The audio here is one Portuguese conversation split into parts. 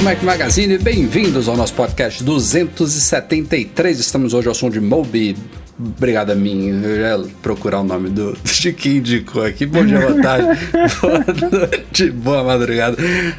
Do Mac Magazine, bem-vindos ao nosso podcast 273. Estamos hoje ao som de Moby. Obrigado a mim, eu ia procurar o nome do, de quem indicou aqui. Bom dia, boa tarde, boa noite, boa madrugada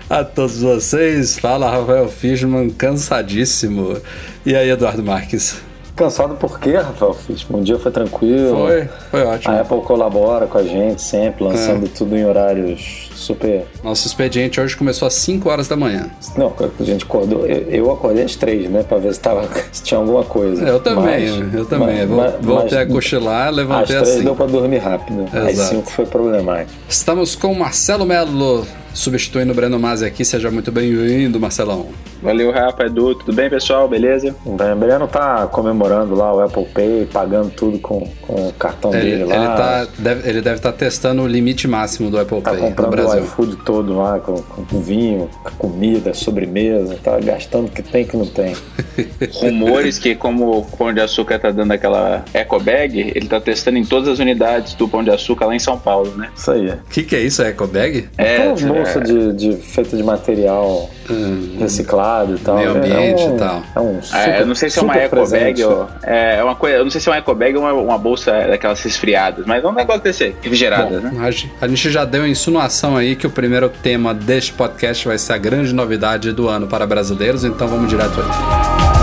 a todos vocês. Fala Rafael Fishman, cansadíssimo. E aí, Eduardo Marques? Cansado por quê, Rafael Fishman? Um dia foi tranquilo. Foi, foi ótimo. A Apple colabora com a gente sempre, lançando é. tudo em horários super. Nosso expediente hoje começou às 5 horas da manhã. Não, a gente acordou. Eu, acordei às 3, né? Pra ver se, tava, se tinha alguma coisa. Eu também, mas, eu também. Mas, Voltei mas, a cochilar, levantei às 3 assim. deu pra dormir rápido. Exato. Às 5 foi problemático. Estamos com Marcelo Melo, substituindo o Breno Mazzi aqui. Seja muito bem-vindo, Marcelão. Valeu, Rafa, Edu. Tudo bem, pessoal? Beleza? O Breno tá comemorando lá o Apple Pay, pagando tudo com, com o cartão ele, dele lá. Ele, tá, deve, ele deve estar tá testando o limite máximo do Apple tá Pay no comprando Brasil. o iFood todo lá, com, com vinho, com comida, sobremesa. Tá gastando o que tem que não tem. Rumores que, como o Pão de Açúcar tá dando aquela eco bag, ele tá testando em todas as unidades do Pão de Açúcar lá em São Paulo, né? Isso aí. O que, que é isso? É eco bag? É, Aquelas bolsas é. de, de, feita de material reciclado e tal. Meio ambiente é um, e tal. É um super, É, eu não sei se é uma eco bag ou. É, é uma coisa. Eu não sei se é uma eco bag ou uma, uma bolsa daquelas resfriadas, mas é um negócio desse refrigerada, né? A gente já deu a insinuação aí que o primeiro tema deste podcast vai ser a grande novidade do ano para brasileiros, então vamos direto aí.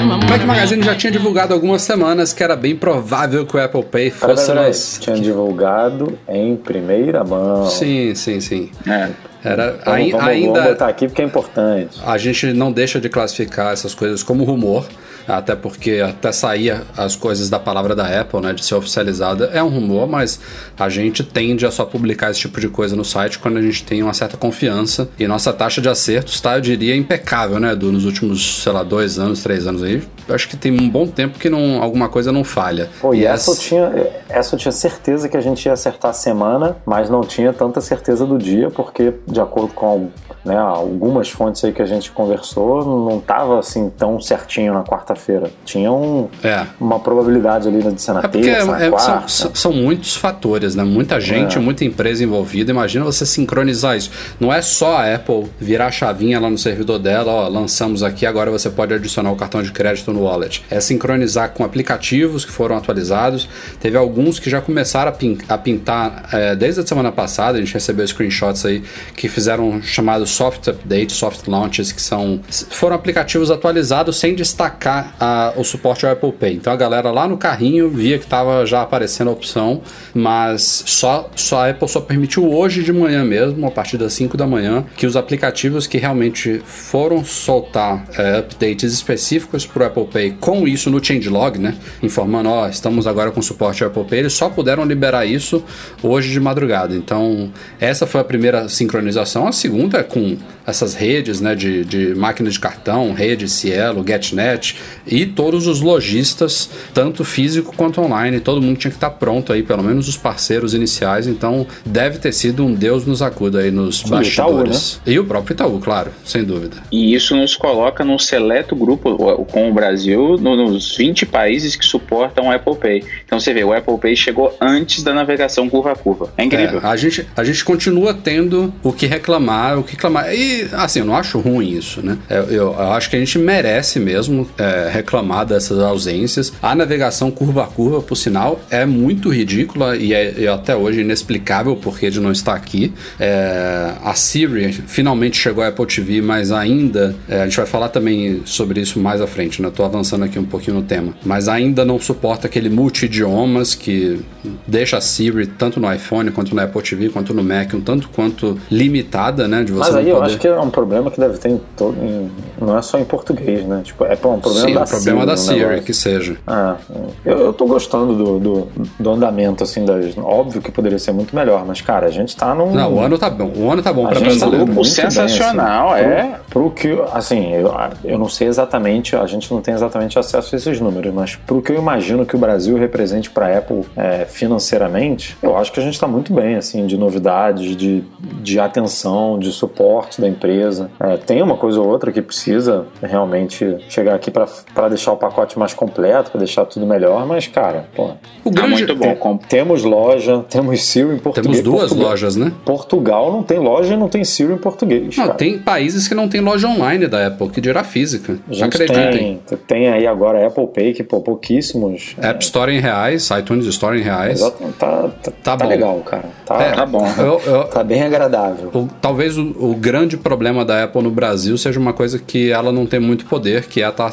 O Mac Magazine já tinha divulgado algumas semanas que era bem provável que o Apple Pay fosse. Peraí, nas- Tinha divulgado em primeira mão. Sim, sim, sim. É. Era, vamos, ainda. vamos botar aqui porque é importante. A gente não deixa de classificar essas coisas como rumor, até porque até sair as coisas da palavra da Apple, né, de ser oficializada, é um rumor, mas a gente tende a só publicar esse tipo de coisa no site quando a gente tem uma certa confiança. E nossa taxa de acertos está, eu diria, impecável, né, Edu, nos últimos, sei lá, dois anos, três anos aí. Eu acho que tem um bom tempo que não, alguma coisa não falha. Pô, e essa eu, essa- tinha, essa eu tinha certeza que a gente ia acertar a semana, mas não tinha tanta certeza do dia, porque, de acordo com né, algumas fontes aí que a gente conversou, não tava assim tão certinho na quarta-feira. Tinha um, É. uma probabilidade ali de ser na É terça, na é- quarta. são, são muitos fatores, né? Muita gente, É. muita empresa envolvida. Imagina você sincronizar isso. Não é só a Apple virar a chavinha lá no servidor dela, ó, lançamos aqui, agora você pode adicionar o cartão de crédito no wallet. É sincronizar com aplicativos que foram atualizados. Teve alguns que já começaram a, pin- a pintar é, desde a semana passada, a gente recebeu screenshots aí que fizeram um chamado soft update, soft launches, que são foram aplicativos atualizados sem destacar a- o suporte ao Apple Pay. Então a galera lá no carrinho via que estava já aparecendo a opção, mas só, só a Apple só permitiu hoje de manhã mesmo, a partir das 5 da manhã, que os aplicativos que realmente foram soltar é, updates específicos para o Apple Pay com isso no changelog, né? Informando, ó, estamos agora com suporte ao Apple Pay, eles só puderam liberar isso hoje de madrugada. Então, essa foi a primeira sincronização. A segunda é com essas redes né, de, de máquina de cartão, rede Cielo, GetNet e todos os lojistas, tanto físico quanto online. Todo mundo tinha que estar pronto aí, pelo menos os parceiros iniciais. Então deve ter sido um Deus nos acuda aí nos Sim, bastidores. E o próprio Itaú, claro, sem dúvida. E isso nos coloca num seleto grupo com o Brasil no- nos 20 países que suportam o Apple Pay. Então você vê, o Apple Pay chegou antes da navegação curva a curva. É incrível. É, a, gente, a gente continua tendo o que reclamar, o que reclamar. E, assim, eu não acho ruim isso, né? Eu, eu- eu acho que a gente merece mesmo é, reclamar dessas ausências. A navegação curva a curva, por sinal, é muito ridícula e é, e até hoje inexplicável o porquê de não estar aqui. É, a Siri finalmente chegou à Apple TV, mas ainda. é, a gente vai falar também sobre isso mais à frente, né? Eu tô avançando aqui um pouquinho no tema. Mas ainda não suporta aquele multi-idiomas que deixa a Siri, tanto no iPhone quanto no Apple TV, quanto no Mac, um tanto quanto limitada, né? De você Mas não aí eu poder... acho que que é um problema que deve ter em todo. Em, não é só em português, né? Tipo, é um problema Sim, da o problema Siri, da Siri, que seja. Ah, eu, eu tô gostando do, do, do andamento, assim, das. Óbvio que poderia ser muito melhor, mas, cara, a gente tá num. Não, o ano tá bom. O ano tá bom A pra gente tá brasileiro. muito grupo sensacional, bem, assim, é. Pro, pro que, assim, eu, eu não sei exatamente, a gente não tem exatamente acesso a esses números, mas pro que eu imagino que o Brasil represente para a Apple é, financeiramente, eu acho que a gente está muito bem, assim, de novidades, de, de atenção, de suporte da empresa. É, tem uma coisa ou outra que precisa realmente chegar aqui para deixar o pacote mais completo, para deixar tudo melhor, mas, cara, pô, O Tá grande... muito bom. Temos loja, temos Siri em português. Temos duas Portugal- lojas, né? Portugal não tem loja e não tem Siri em português. Não, cara. tem países que não tem loja online da Apple, que dirá física. A gente Acreditem. tem, tem aí agora Apple Pay, que pô, pouquíssimos. App Store em reais, iTunes Store em reais. Tá, tá, tá bom. legal, cara. Tá, É, Tá bom. Eu, eu- tá bem agradável. o- talvez o, o grande problema da Apple no Brasil seja uma coisa que ela não tem muito poder, que é a, ta-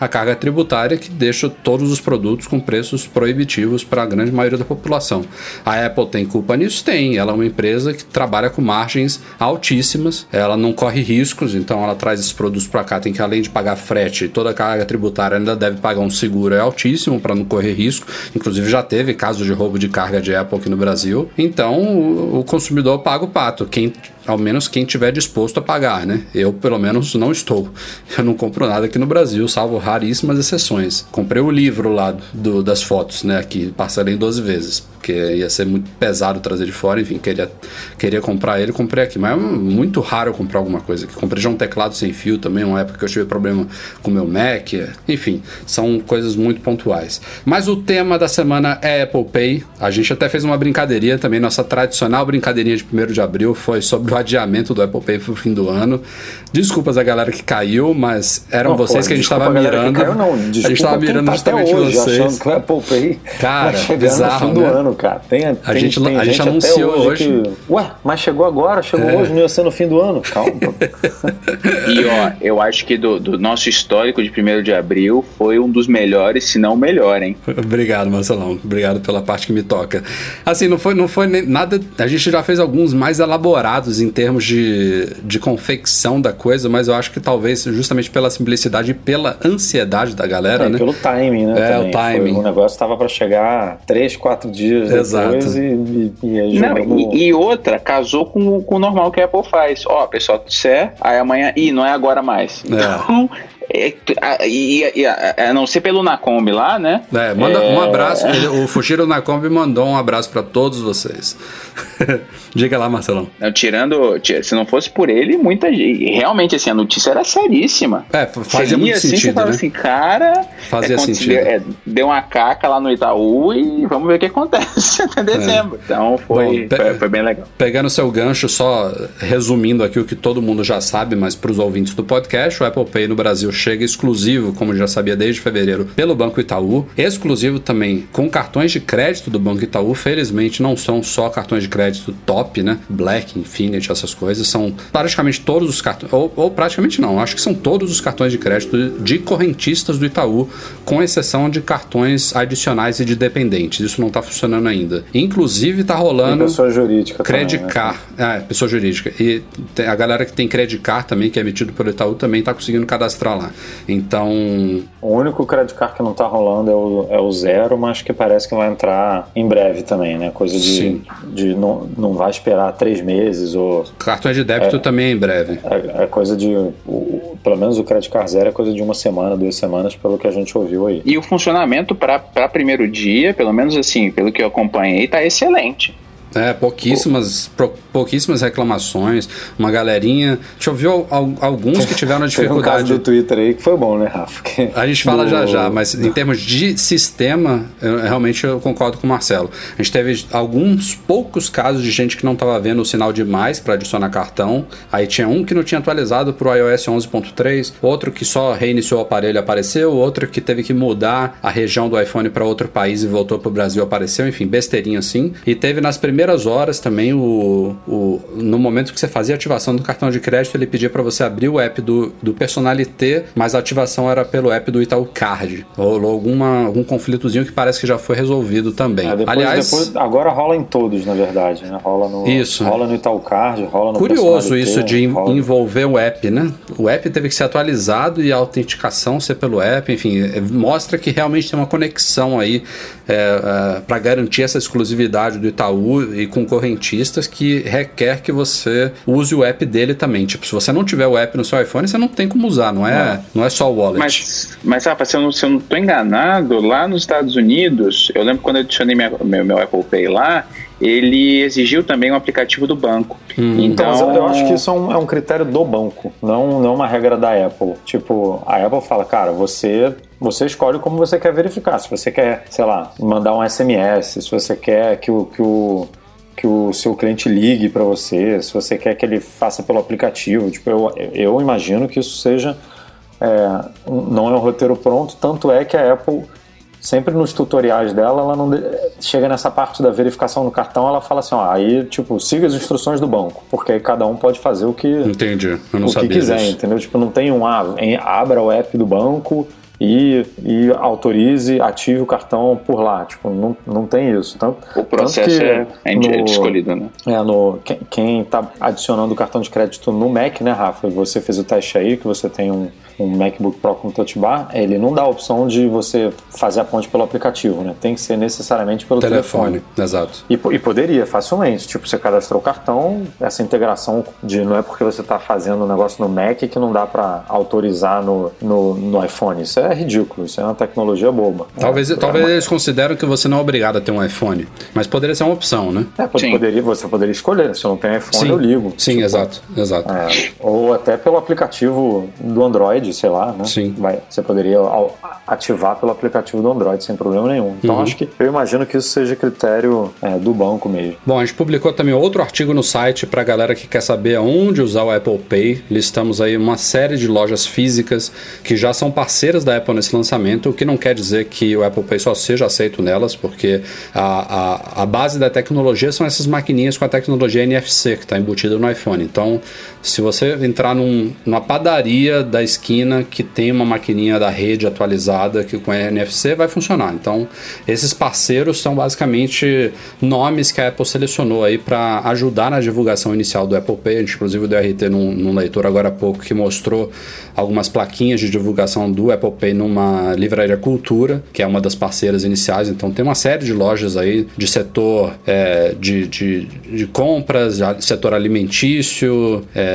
a, carga tributária que deixa todos os produtos com preços proibitivos para a grande maioria da população. A Apple tem culpa nisso? Tem. Ela é uma empresa que trabalha com margens altíssimas, ela não corre riscos, então ela traz esses produtos para cá, tem que além de pagar frete toda a carga tributária, ainda deve pagar um seguro é altíssimo para não correr risco. Inclusive já teve casos de roubo de carga de Apple aqui no Brasil. Então o consumidor paga o pato. Quem ao menos quem tiver disposto a pagar, né? Eu, pelo menos, não estou. Eu não compro nada aqui no Brasil, salvo raríssimas exceções. Comprei o livro lá do, das fotos, né? Aqui, parcelei em 12 vezes, porque ia ser muito pesado trazer de fora, enfim, queria, queria comprar ele, comprei aqui. Mas é muito raro eu comprar alguma coisa aqui. Comprei já um teclado sem fio também, uma época que eu tive problema com meu Mac. Enfim, são coisas muito pontuais. Mas o tema da semana é Apple Pay. A gente até fez uma brincadeirinha também, nossa tradicional brincadeirinha de 1 de abril foi sobre o adiamento do Apple Pay pro fim do ano. Desculpas a galera que caiu, mas eram Não, vocês pô, que a gente estava a galera que mirando. Caiu, não. a gente estava mirando tá justamente até hoje vocês. que o Apple Pay Cara, vai chegar bizarro, no fim né? do ano, cara. Tem, A tem, gente- tem a gente até anunciou hoje. que, Ué, mas chegou agora, chegou hoje, não ia ser no fim do ano. Calma. E ó, eu acho que do, do nosso histórico de 1 de abril foi um dos melhores, se não o melhor, hein? Obrigado, Marcelão. Obrigado pela parte que me toca. Assim, não foi, não foi nem nada. A gente já fez alguns mais elaborados em termos de, de confecção da coisa, mas eu acho que talvez justamente pela simplicidade e pela ansiedade da galera, É, né? pelo timing, né? É, também. o timing. Foi- o negócio estava para chegar 3, 4 dias Exato. depois e, e, e aí Não, jogamos- e, e outra, casou com, com o normal que a Apple faz. Ó, pessoal, disser, aí amanhã, ih, não é agora mais. Então, é, a, e, a, a não ser pelo Nacombi lá, né? É, manda É, um abraço. O Fushiro Nakombi mandou um abraço pra todos vocês. Diga lá, Marcelão. Não, tirando, ti- se não fosse por ele, muita gente. Realmente, assim, a notícia era seríssima. É, fazia lia muito assim, sentido, né? assim, cara. Fazia é, sentido. Deu, é, deu uma caca lá no Itaú e vamos ver o que acontece até dezembro. Então foi, É. Bom, foi, foi bem legal. Pegando seu gancho, só resumindo aqui o que todo mundo já sabe, mas para os ouvintes do podcast, o Apple Pay no Brasil chega exclusivo, como já sabia desde fevereiro, pelo Banco Itaú, exclusivo também com cartões de crédito do Banco Itaú. Felizmente não são só cartões de crédito top, né? Black, Infinity, essas coisas, são praticamente todos os cartões, ou, ou praticamente não, acho que são todos os cartões de crédito de correntistas do Itaú, com exceção de cartões adicionais e de dependentes. Isso não está funcionando ainda. Inclusive tá E rolando pessoa jurídica Credit também, né? Car, é, pessoa jurídica. E a galera que tem Credit Car também, que é emitido pelo Itaú, também tá conseguindo cadastrar lá. Então, O único credit card que não tá rolando é o, é o zero, mas que parece que vai entrar em breve também, né? Coisa de, Sim. de não, não vai esperar três meses ou cartões de débito também é em breve. é, é coisa de o- o- pelo menos o credit card zero é coisa de uma semana, duas semanas, pelo que a gente ouviu aí. E o funcionamento para primeiro dia, pelo menos assim, pelo que eu acompanhei, tá excelente. É, pouquíssimas, pouquíssimas reclamações, uma galerinha. Al- alguns que tiveram Teve um dificuldade. do Twitter aí que foi bom, né, Rafa? Que- A gente fala do- já já, mas em termos de sistema, eu, realmente eu concordo com o Marcelo. A gente teve alguns poucos casos de gente que não estava vendo o sinal de mais para adicionar cartão. Aí tinha um que não tinha atualizado para o iOS 11.3, outro que só reiniciou o aparelho e apareceu, outro que teve que mudar a região do iPhone para outro país e voltou para o Brasil apareceu, enfim, besteirinha assim. E teve nas primeiras primeiras horas também, o, o, no momento que você fazia a ativação do cartão de crédito, ele pedia para você abrir o app do, do Personalité, mas a ativação era pelo app do Itaú Card. Rolou alguma, algum conflitozinho que parece que já foi resolvido também. É, depois, Aliás, depois, agora rola em todos, na verdade. Né? Rola no, Isso. rola no Itaú Card, rola no Curioso isso de rola- envolver o app, né? O app teve que ser atualizado e a autenticação ser pelo app, enfim, é, mostra que realmente tem uma conexão aí é, para garantir essa exclusividade do Itaú e concorrentistas que requer que você use o app dele também. Tipo, se você não tiver o app no seu iPhone, você não tem como usar, não é, não é só o wallet. Mas, mas Rafa, se eu, não, se eu não tô enganado, lá nos Estados Unidos, eu lembro quando eu adicionei minha- meu, meu Apple Pay lá, ele exigiu também um aplicativo do banco. Então, Então, mas eu, acho que isso é um, é um critério do banco, não, não uma regra da Apple. Tipo, a Apple fala, cara, você você escolhe como você quer verificar. Se você quer, sei lá, mandar um SMS, se você quer que o, que o, que o seu cliente ligue para você, se você quer que ele faça pelo aplicativo. Tipo, eu, eu imagino que isso seja. é, não é um roteiro pronto, tanto é que a Apple sempre nos tutoriais dela, ela não chega nessa parte da verificação no cartão, ela fala assim, ó, aí tipo, siga as instruções do banco, porque aí cada um pode fazer o que Entendi, eu não o que sabia quiser, disso. entendeu? Tipo, não tem um ah, abra o app do banco e, e autorize, ative o cartão por lá. Tipo, não, não tem isso. Tanto, o processo tanto que é, é no- escolhido, né? é, no, quem, quem tá adicionando o cartão de crédito no Mac, né, Rafa? Você fez o teste aí, que você tem um, um MacBook Pro com Touch Bar, ele não dá a opção de você fazer a ponte pelo aplicativo, né? Tem que ser necessariamente pelo telefone. Telefone, exato. E, e poderia, facilmente. Tipo, você cadastrou o cartão, essa integração de não é porque você está fazendo um negócio no Mac que não dá para autorizar no, no, no iPhone. Isso é ridículo, isso é uma tecnologia boba. Talvez, é, talvez eles consideram que você não é obrigado a ter um iPhone, mas poderia ser uma opção, né? É, pode- Sim. poderia, você poderia escolher. Se eu não tenho iPhone, eu ligo. Sim, exato, exato. É, ou até pelo aplicativo do Android, sei lá, né? Sim. Vai, você poderia ativar pelo aplicativo do Android sem problema nenhum. Então Uhum. acho que eu imagino que isso seja critério é, do banco mesmo. Bom, a gente publicou também outro artigo no site para galera que quer saber aonde usar o Apple Pay. Listamos aí uma série de lojas físicas que já são parceiras da Apple nesse lançamento, o que não quer dizer que o Apple Pay só seja aceito nelas, porque a, a, a base da tecnologia são essas maquininhas com a tecnologia NFC que está embutida no iPhone. Então, se você entrar num, numa padaria da esquina que tem uma maquininha da rede atualizada que com NFC vai funcionar. Então, esses parceiros são basicamente nomes que a Apple selecionou aí para ajudar na divulgação inicial do Apple Pay. A gente, inclusive, deu RT num, num leitor agora há pouco que mostrou algumas plaquinhas de divulgação do Apple Pay numa livraria Cultura, que é uma das parceiras iniciais. Então, tem uma série de lojas aí de setor é, de, de, de compras, setor alimentício, é,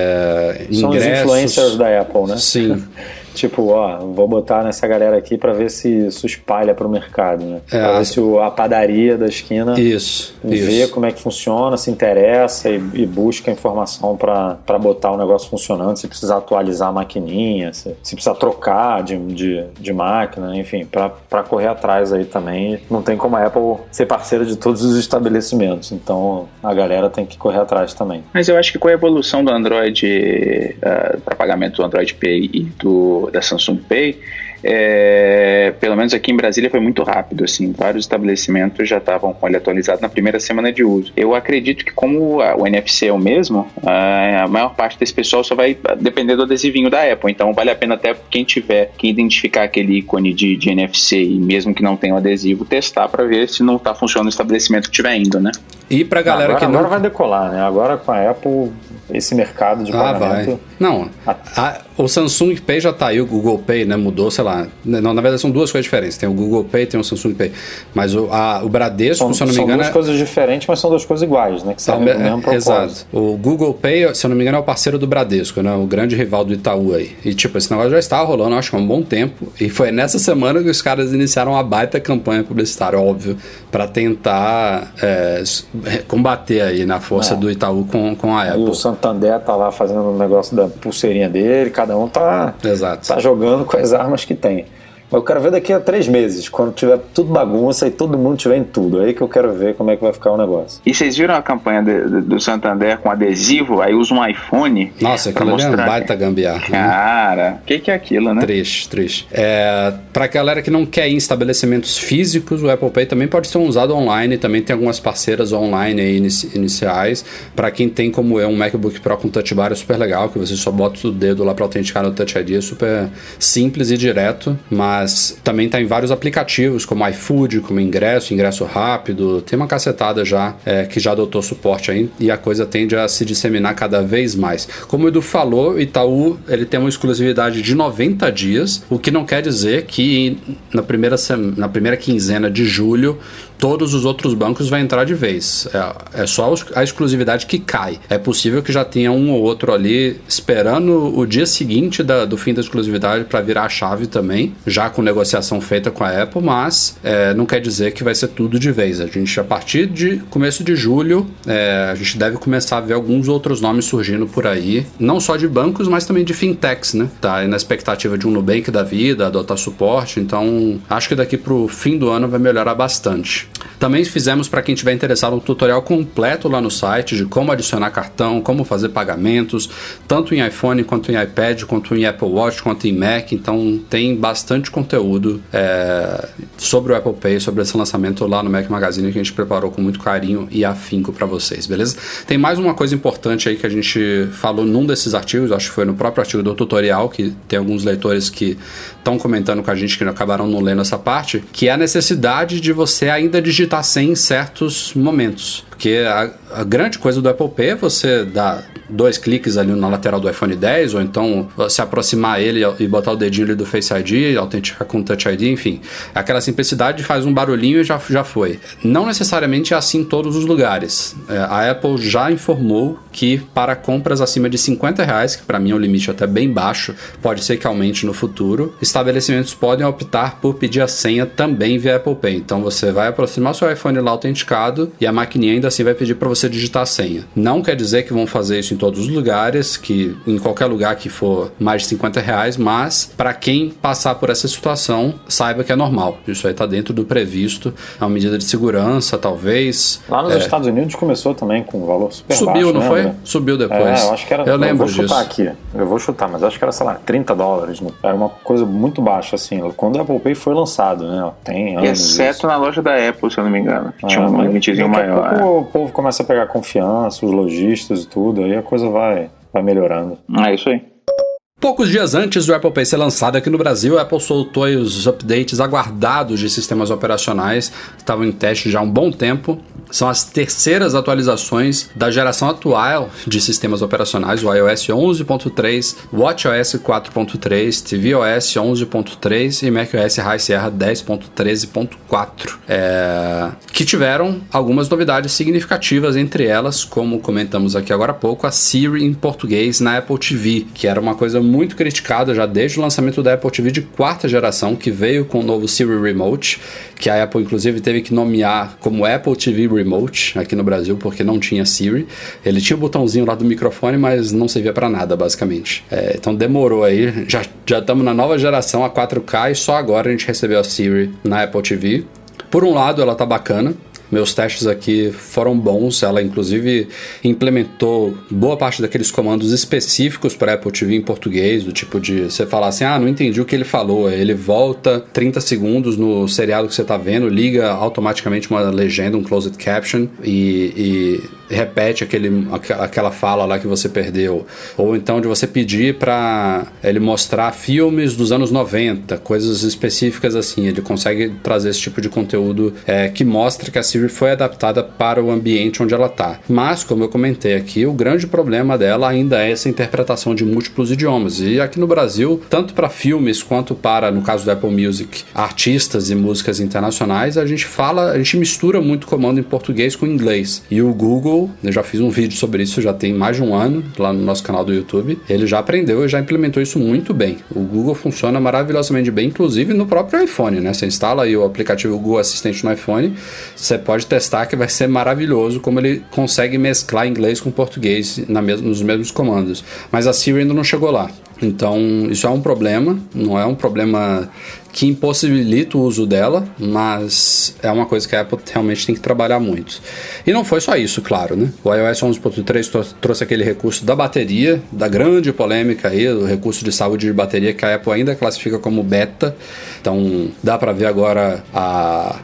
São os influencers da Apple, né? Sim. Tipo, ó, vou botar nessa galera aqui pra ver se isso espalha pro mercado, né? É, pra a- ver se o- a padaria da esquina Isso, vê isso. como é que funciona, se interessa e, e busca informação pra pra botar o negócio funcionando, se precisar atualizar a maquininha, se, se precisar trocar de, de, de máquina, enfim, pra pra correr atrás aí também. Não tem como a Apple ser parceira de todos os estabelecimentos, então a galera tem que correr atrás também. Mas eu acho que com a evolução do Android para pagamento do Android Pay e do, da Samsung Pay, é, pelo menos aqui em Brasília foi muito rápido, assim, vários estabelecimentos já estavam com ele atualizado na primeira semana de uso. Eu acredito que como a- o NFC é o mesmo, a, a maior parte desse pessoal só vai depender do adesivinho da Apple, então vale a pena até quem tiver que identificar aquele ícone de, de NFC e mesmo que não tenha o adesivo, testar para ver se não está funcionando no estabelecimento que estiver indo, né? E pra galera agora, que não. agora vai decolar, né? Agora com a Apple, esse mercado de Ah, pagamento. vai. Não, a- o Samsung Pay já tá aí, o Google Pay, né? Mudou, sei lá. Não, na verdade são duas coisas diferentes. Tem o Google Pay tem o Samsung Pay. Mas o, a- o Bradesco, São, se eu não me são engano. duas é- coisas diferentes, mas são duas coisas iguais, né? Que servem é- mesmo propósito. Exato. O Google Pay, se eu não me engano, é o parceiro do Bradesco, né? O grande rival do Itaú aí. E tipo, esse negócio já estava rolando, acho que há um bom tempo. E foi nessa semana que os caras iniciaram uma baita campanha publicitária, óbvio, para tentar é, combater aí na força É. do Itaú com, com a Apple. O Santander tá lá fazendo o negócio da pulseirinha dele, cada um tá, Exato. tá jogando com as armas que tem. Eu quero ver daqui a três meses, quando tiver tudo bagunça e todo mundo tiver em tudo. Aí que eu quero ver como é que vai ficar o negócio. E vocês viram a campanha de, de, do Santander com adesivo? Aí usa um iPhone. Nossa, aquilo ali é um baita gambiarra. Né? Cara, o que, que é aquilo, né? Triste, triste. É, pra galera que não quer ir em estabelecimentos físicos, o Apple Pay também pode ser usado online. Também tem algumas parceiras online aí iniciais. Para quem tem, como eu, um MacBook Pro com Touch Bar é super legal, que você só bota o dedo lá para autenticar no Touch ID. É super simples e direto, mas mas também está em vários aplicativos, como iFood, como Ingresso, Ingresso Rápido, tem uma cacetada já é, que já adotou suporte aí e a coisa tende a se disseminar cada vez mais. Como o Edu falou, o Itaú ele tem uma exclusividade de 90 dias, o que não quer dizer que na primeira, na primeira quinzena de julho todos os outros bancos vai entrar de vez. É, é só a exclusividade que cai. É possível que já tenha um ou outro ali esperando o dia seguinte da, do fim da exclusividade para virar a chave também, já com negociação feita com a Apple, mas é, não quer dizer que vai ser tudo de vez. A gente, a partir de começo de julho, é, a gente deve começar a ver alguns outros nomes surgindo por aí, não só de bancos, mas também de fintechs, né? Tá na expectativa de um Nubank da vida, adotar suporte, então acho que daqui pro fim do ano vai melhorar bastante. Também fizemos para quem estiver interessado um tutorial completo lá no site de como adicionar cartão, como fazer pagamentos, tanto em iPhone quanto em iPad, quanto em Apple Watch, quanto em Mac. Então tem bastante conteúdo é, sobre o Apple Pay, sobre esse lançamento lá no Mac Magazine que a gente preparou com muito carinho e afinco para vocês, beleza? Tem mais uma coisa importante aí que a gente falou num desses artigos, acho que foi no próprio artigo do tutorial, que tem alguns leitores que estão comentando com a gente que acabaram não lendo essa parte, que é a necessidade de você ainda digitar sem em certos momentos. Porque a, a, grande coisa do Apple Pay é você dar dois cliques ali na lateral do iPhone 10, ou então se aproximar ele e botar o dedinho ali do Face ID, autenticar com Touch ID, enfim. Aquela simplicidade faz um barulhinho e já, já foi. Não necessariamente é assim em todos os lugares. É, a Apple já informou que para compras acima de 50 reais, que para mim é um limite até bem baixo, pode ser que aumente no futuro, estabelecimentos podem optar por pedir a senha também via Apple Pay. Então você vai aproximar seu iPhone lá autenticado e a maquininha ainda assim vai pedir para você digitar a senha. Não quer dizer que vão fazer isso em todos os lugares, que em qualquer lugar que for mais de 50 reais, mas para quem passar por essa situação, saiba que é normal. Isso aí tá dentro do previsto, é uma medida de segurança, talvez. Lá nos é... Estados Unidos começou também com um valor super Subiu, baixo, não foi? Subiu depois. É, eu acho que era. Eu lembro eu vou chutar disso. aqui. Eu vou chutar, mas acho que era, sei lá, 30 dólares. Né? Era uma coisa muito baixa, assim. Quando o Apple Pay foi lançado, né? Tem anos. Exceto isso. na loja da Apple, se eu não me engano. Que Ah, tinha um limitezinho a maior. pouco é. o povo começa a pegar confiança, os lojistas e tudo, aí a coisa vai, vai melhorando. É isso aí. Poucos dias antes do Apple Pay ser lançado aqui no Brasil, a Apple soltou os updates aguardados de sistemas operacionais que estavam em teste já há um bom tempo. São as terceiras atualizações da geração atual de sistemas operacionais, o iOS 11.3, WatchOS 4.3, tvOS 11.3 e macOS High Sierra 10.13.4, é, que tiveram algumas novidades significativas, entre elas, como comentamos aqui agora há pouco, a Siri em português na Apple TV, que era uma coisa muito criticada já desde o lançamento da Apple TV de quarta geração, que veio com o novo Siri Remote, que a Apple inclusive teve que nomear como Apple TV Remote aqui no Brasil, porque não tinha Siri. Ele tinha o botãozinho lá do microfone, mas não servia para nada, basicamente. É, então demorou aí, já já estamos na nova geração, a 4K, e só agora a gente recebeu a Siri na Apple TV. Por um lado, ela tá bacana, meus testes aqui foram bons. Ela, inclusive, implementou boa parte daqueles comandos específicos para Apple TV em português, do tipo de você falar assim: ah, não entendi o que ele falou. Ele volta 30 segundos no seriado que você está vendo, liga automaticamente uma legenda, um closed caption e, e repete aquele, aquela fala lá que você perdeu. Ou então de você pedir para ele mostrar filmes dos anos 90, coisas específicas assim. Ele consegue trazer esse tipo de conteúdo é, que mostra que a Siri foi adaptada para o ambiente onde ela está. Mas, como eu comentei aqui, o grande problema dela ainda é essa interpretação de múltiplos idiomas. E aqui no Brasil, tanto para filmes quanto para, no caso do Apple Music, artistas e músicas internacionais, a gente fala, a gente mistura muito comando em português com inglês. E o Google, eu já fiz um vídeo sobre isso, já tem mais de um ano lá no nosso canal do YouTube. Ele já aprendeu e já implementou isso muito bem. O Google funciona maravilhosamente bem, inclusive no próprio iPhone, né? Você instala aí o aplicativo Google Assistente no iPhone, você pode testar que vai ser maravilhoso como ele consegue mesclar inglês com português na mes nos mesmos comandos. Mas a Siri ainda não chegou lá. Então, isso é um problema, não é um problema que impossibilita o uso dela, mas é uma coisa que a Apple realmente tem que trabalhar muito. E não foi só isso, claro, né? O iOS 11.3 trouxe aquele recurso da bateria, da grande polêmica aí, o recurso de saúde de bateria que a Apple ainda classifica como beta. Então, dá para ver agora a,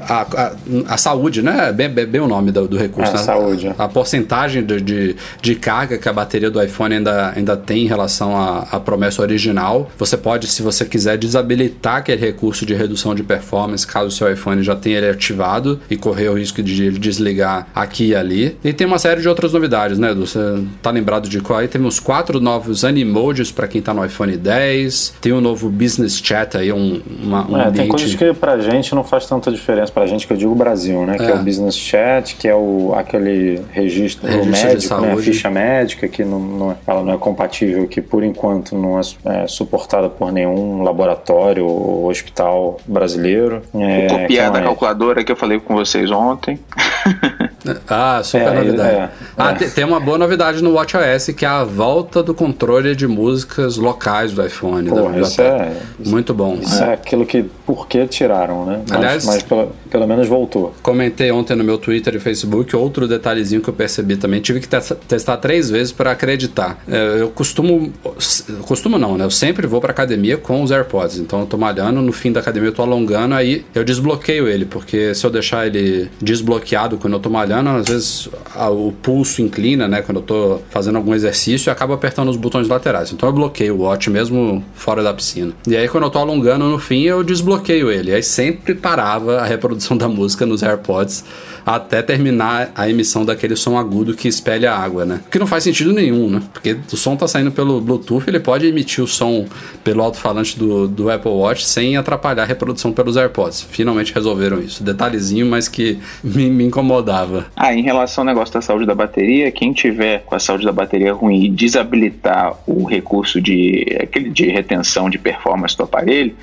a, a, a, saúde, né? É bem, bem, o nome do, do recurso. É, né? saúde. A, a porcentagem de, de, de, carga que a bateria do iPhone ainda, ainda tem em relação à, promessa original. Você pode, se você quiser, desabilitar aquele recurso de redução de performance, caso o seu iPhone já tenha ele ativado e correr o risco de ele desligar aqui e ali. E tem uma série de outras novidades, né, Edu? Você tá lembrado de qual aí? Temos quatro novos Animodes para quem tá no iPhone 10. Tem um novo Business Chat aí, um, uma, um é, ambiente... Tem coisas que pra gente não faz tanta diferença pra gente que eu digo Brasil, né? É. Que é o Business Chat, que é o, aquele registro, registro médico, né? a ficha médica, que não, não, é, ela não é compatível, que por enquanto não é, é suportada por nenhum laboratório ou hospital brasileiro. É, copiar da calculadora que eu falei com vocês ontem. Ah, super é, novidade. É, ah, é. tem uma boa novidade no WatchOS que é a volta do controle de músicas locais do iPhone. Pô, da, isso é, muito bom. Isso é. aquilo que por que tiraram, né? Aliás, mas, mas pelo, pelo, menos voltou. Comentei ontem no meu Twitter e Facebook outro detalhezinho que eu percebi também. Tive que testar três vezes para acreditar. É, eu costumo, costumo não, né? Eu sempre vou para academia com os AirPods. Então eu tô malhando, no fim da academia eu tô alongando, aí eu desbloqueio ele, porque se eu deixar ele desbloqueado quando eu tô malhando às vezes a, o pulso inclina, né? Quando eu tô fazendo algum exercício e acaba apertando os botões laterais. Então eu bloqueio o watch mesmo fora da piscina. E aí quando eu tô alongando no fim, eu desbloqueio ele. Aí sempre parava a reprodução da música nos AirPods até terminar a emissão daquele som agudo que espelha a água, né? Que não faz sentido nenhum, né? Porque o som tá saindo pelo Bluetooth, ele pode emitir o som pelo alto-falante do, do Apple Watch sem atrapalhar a reprodução pelos AirPods. Finalmente resolveram isso. Detalhezinho, mas que me, me incomodava. Ah, em relação ao negócio da saúde da bateria, quem tiver com a saúde da bateria ruim e desabilitar o recurso de, aquele de retenção de performance do aparelho,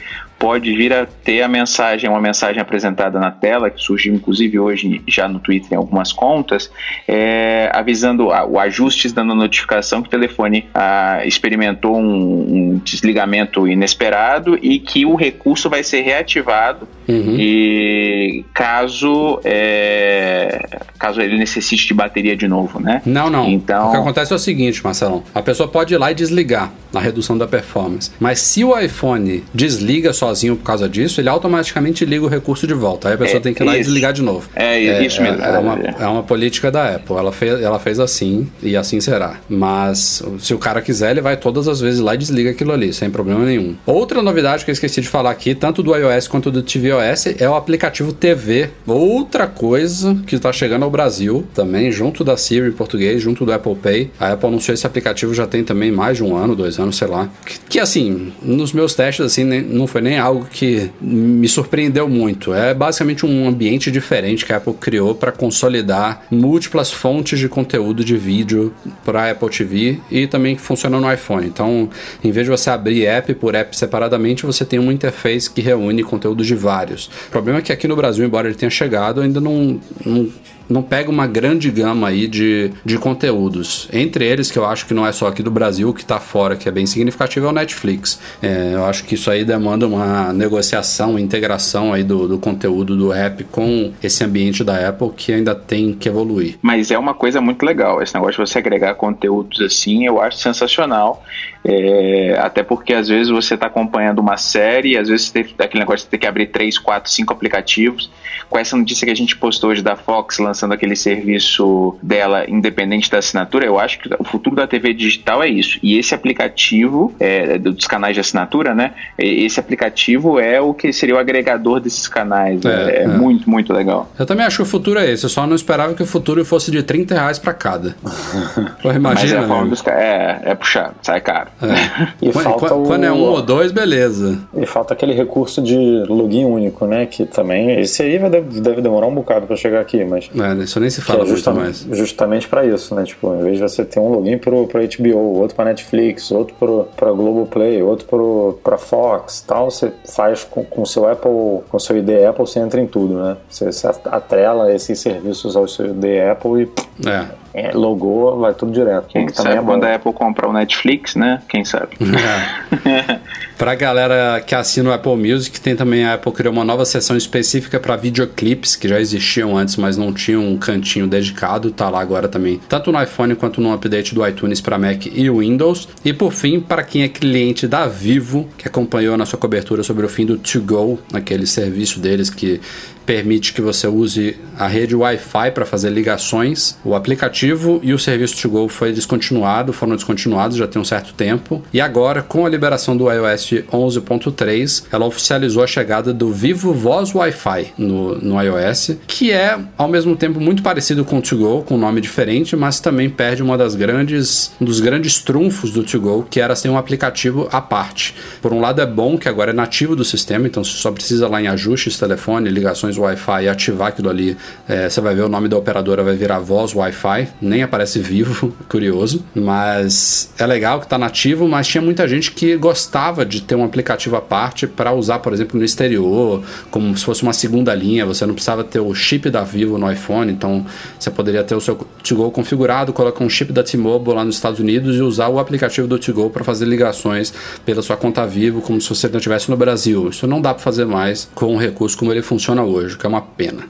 pode vir a ter a mensagem, uma mensagem apresentada na tela, que surgiu inclusive hoje já no Twitter em algumas contas, é, avisando a, o ajustes dando notificação que o telefone ah, experimentou um, um, desligamento inesperado e que o recurso vai ser reativado uhum. e caso é, caso ele necessite de bateria de novo, né? Não, não. Então... O que acontece é o seguinte, Marcelão, a pessoa pode ir lá e desligar na redução da performance, mas se o iPhone desliga só sozinho por causa disso, ele automaticamente liga o recurso de volta. Aí a pessoa é, tem que ir lá isso. e desligar de novo. É, é isso mesmo. É, é, uma, é uma política da Apple. Ela fez, ela fez assim e assim será. Mas se o cara quiser, ele vai todas as vezes lá e desliga aquilo ali, sem problema nenhum. Outra novidade que eu esqueci de falar aqui, tanto do iOS quanto do tvOS, é o aplicativo TV. Outra coisa que está chegando ao Brasil também, junto da Siri em português, junto do Apple Pay. A Apple anunciou esse aplicativo já tem também mais de um ano, dois anos, sei lá. Que, que assim, nos meus testes, assim, nem, não foi nem algo que me surpreendeu muito. É basicamente um ambiente diferente que a Apple criou para consolidar múltiplas fontes de conteúdo de vídeo para Apple TV e também que funciona no iPhone. Então, em vez de você abrir app por app separadamente, você tem uma interface que reúne conteúdo de vários. O problema é que aqui no Brasil, embora ele tenha chegado, ainda não, não não pega uma grande gama aí de, de conteúdos. Entre eles, que eu acho que não é só aqui do Brasil, que está fora, que é bem significativo, é o Netflix. É, eu acho que isso aí demanda uma negociação, integração aí do, do conteúdo do app com esse ambiente da Apple que ainda tem que evoluir. Mas é uma coisa muito legal, esse negócio de você agregar conteúdos assim, eu acho sensacional. É, até porque às vezes você está acompanhando uma série, às vezes tem aquele negócio de ter que abrir 3, 4, 5 aplicativos. Com essa notícia que a gente postou hoje da Fox lançando aquele serviço dela independente da assinatura, eu acho que o futuro da TV digital é isso. E esse aplicativo é, dos canais de assinatura, né? Esse aplicativo é o que seria o agregador desses canais. É, é, é, é. muito, muito legal. Eu também acho que o futuro é esse. Eu só não esperava que o futuro fosse de 30 reais para cada. Pô, imagina. Mas é, é, é puxado, sai caro. É. E quando, falta o... quando é um ou dois, beleza. E falta aquele recurso de login único, né? Que também. Esse aí deve, deve demorar um bocado para chegar aqui, mas. É, isso nem se fala é justamente, mais. Justamente para isso, né? Tipo, em vez de você ter um login pro, pro HBO, outro para Netflix, outro pro, pra Globoplay, outro pro, pra Fox tal, você faz com o seu Apple, com seu ID Apple, você entra em tudo, né? Você, você atrela esses serviços ao seu ID Apple e. É é, logou, vai tudo direto. Quem sabe é quando a Apple comprar o Netflix, né? Quem sabe? É. pra galera que assina o Apple Music, tem também a Apple criou uma nova seção específica para videoclips, que já existiam antes, mas não tinham um cantinho dedicado, tá lá agora também, tanto no iPhone quanto no update do iTunes para Mac e Windows. E por fim, para quem é cliente da Vivo, que acompanhou na sua cobertura sobre o fim do To Go, aquele serviço deles que permite que você use a rede Wi-Fi para fazer ligações. O aplicativo e o serviço to go foi descontinuado, foram descontinuados já tem um certo tempo. E agora, com a liberação do iOS 11.3, ela oficializou a chegada do Vivo Voz Wi-Fi no, no iOS, que é ao mesmo tempo muito parecido com o to go, com um nome diferente, mas também perde uma das grandes, um dos grandes trunfos do to go, que era ser um aplicativo à parte. Por um lado é bom que agora é nativo do sistema, então você só precisa lá em ajustes, telefone, ligações Wi-Fi e ativar aquilo ali, é, você vai ver o nome da operadora vai virar voz Wi-Fi, nem aparece vivo, curioso, mas é legal que está nativo, mas tinha muita gente que gostava de ter um aplicativo à parte para usar, por exemplo, no exterior, como se fosse uma segunda linha, você não precisava ter o chip da Vivo no iPhone, então você poderia ter o seu To-Go configurado, colocar um chip da T-Mobile lá nos Estados Unidos e usar o aplicativo do To-Go para fazer ligações pela sua conta Vivo, como se você não estivesse no Brasil. Isso não dá para fazer mais com um recurso como ele funciona hoje hoje, que é uma pena.